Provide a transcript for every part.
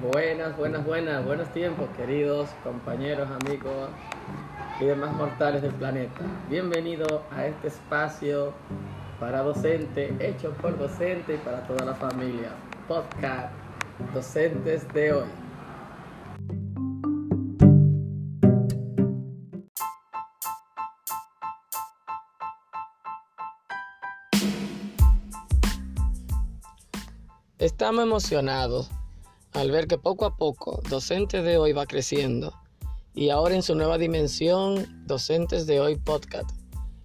Buenas, buenas, buenas, buenos tiempos, queridos compañeros, amigos y demás mortales del planeta. Bienvenido a este espacio para docente, hecho por docente y para toda la familia. Podcast Docentes de hoy. Estamos emocionados al ver que poco a poco Docentes de Hoy va creciendo y ahora en su nueva dimensión Docentes de Hoy Podcast.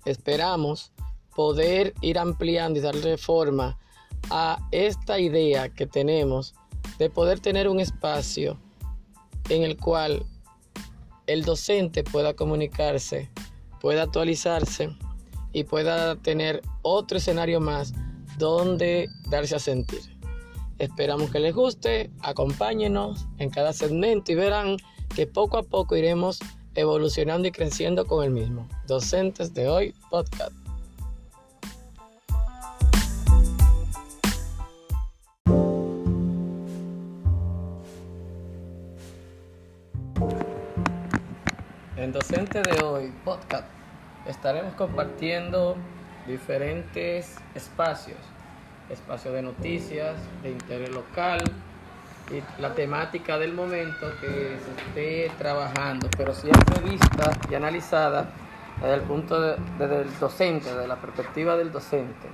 Esperamos poder ir ampliando y darle forma a esta idea que tenemos de poder tener un espacio en el cual el docente pueda comunicarse, pueda actualizarse y pueda tener otro escenario más donde darse a sentir. Esperamos que les guste, acompáñenos en cada segmento y verán que poco a poco iremos evolucionando y creciendo con el mismo. Docentes de hoy, podcast. En Docentes de hoy, podcast, estaremos compartiendo diferentes espacios espacio de noticias, de interés local y la temática del momento que se esté trabajando, pero siempre vista y analizada desde el punto de, del docente, desde la perspectiva del docente.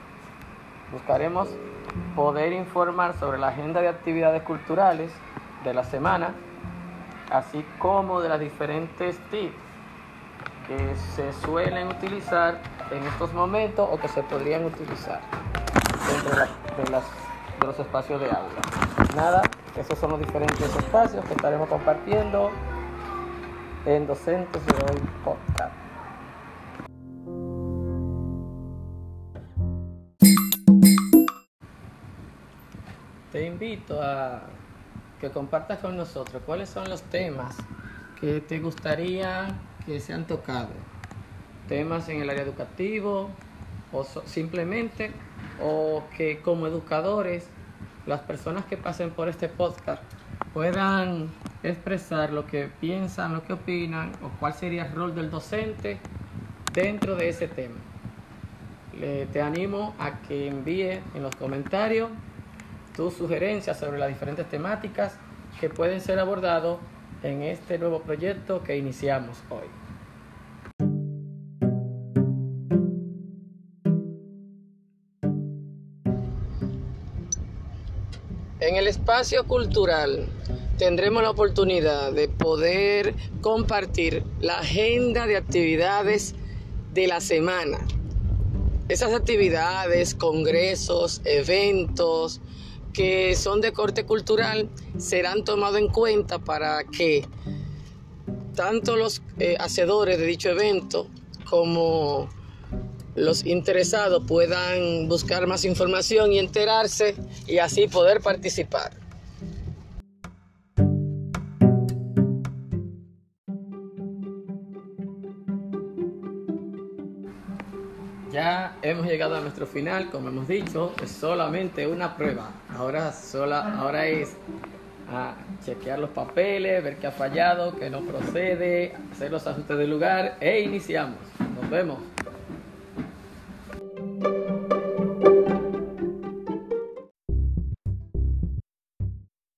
Buscaremos poder informar sobre la agenda de actividades culturales de la semana, así como de las diferentes tips que se suelen utilizar en estos momentos o que se podrían utilizar dentro de, los espacios de aula. Nada, esos son los diferentes espacios que estaremos compartiendo en Docentes de Hoy Podcast. Te invito a que compartas con nosotros cuáles son los temas que te gustaría que sean tocados. Temas en el área educativo o simplemente o que como educadores las personas que pasen por este podcast puedan expresar lo que piensan, lo que opinan o cuál sería el rol del docente dentro de ese tema. te animo a que envíe en los comentarios tus sugerencias sobre las diferentes temáticas que pueden ser abordados en este nuevo proyecto que iniciamos hoy. En el espacio cultural tendremos la oportunidad de poder compartir la agenda de actividades de la semana. Esas actividades, congresos, eventos que son de corte cultural serán tomados en cuenta para que tanto los eh, hacedores de dicho evento como los interesados puedan buscar más información y enterarse y así poder participar. Ya hemos llegado a nuestro final, como hemos dicho, es solamente una prueba. Ahora, sola, ahora es a chequear los papeles, ver qué ha fallado, qué no procede, hacer los ajustes del lugar e iniciamos. Nos vemos.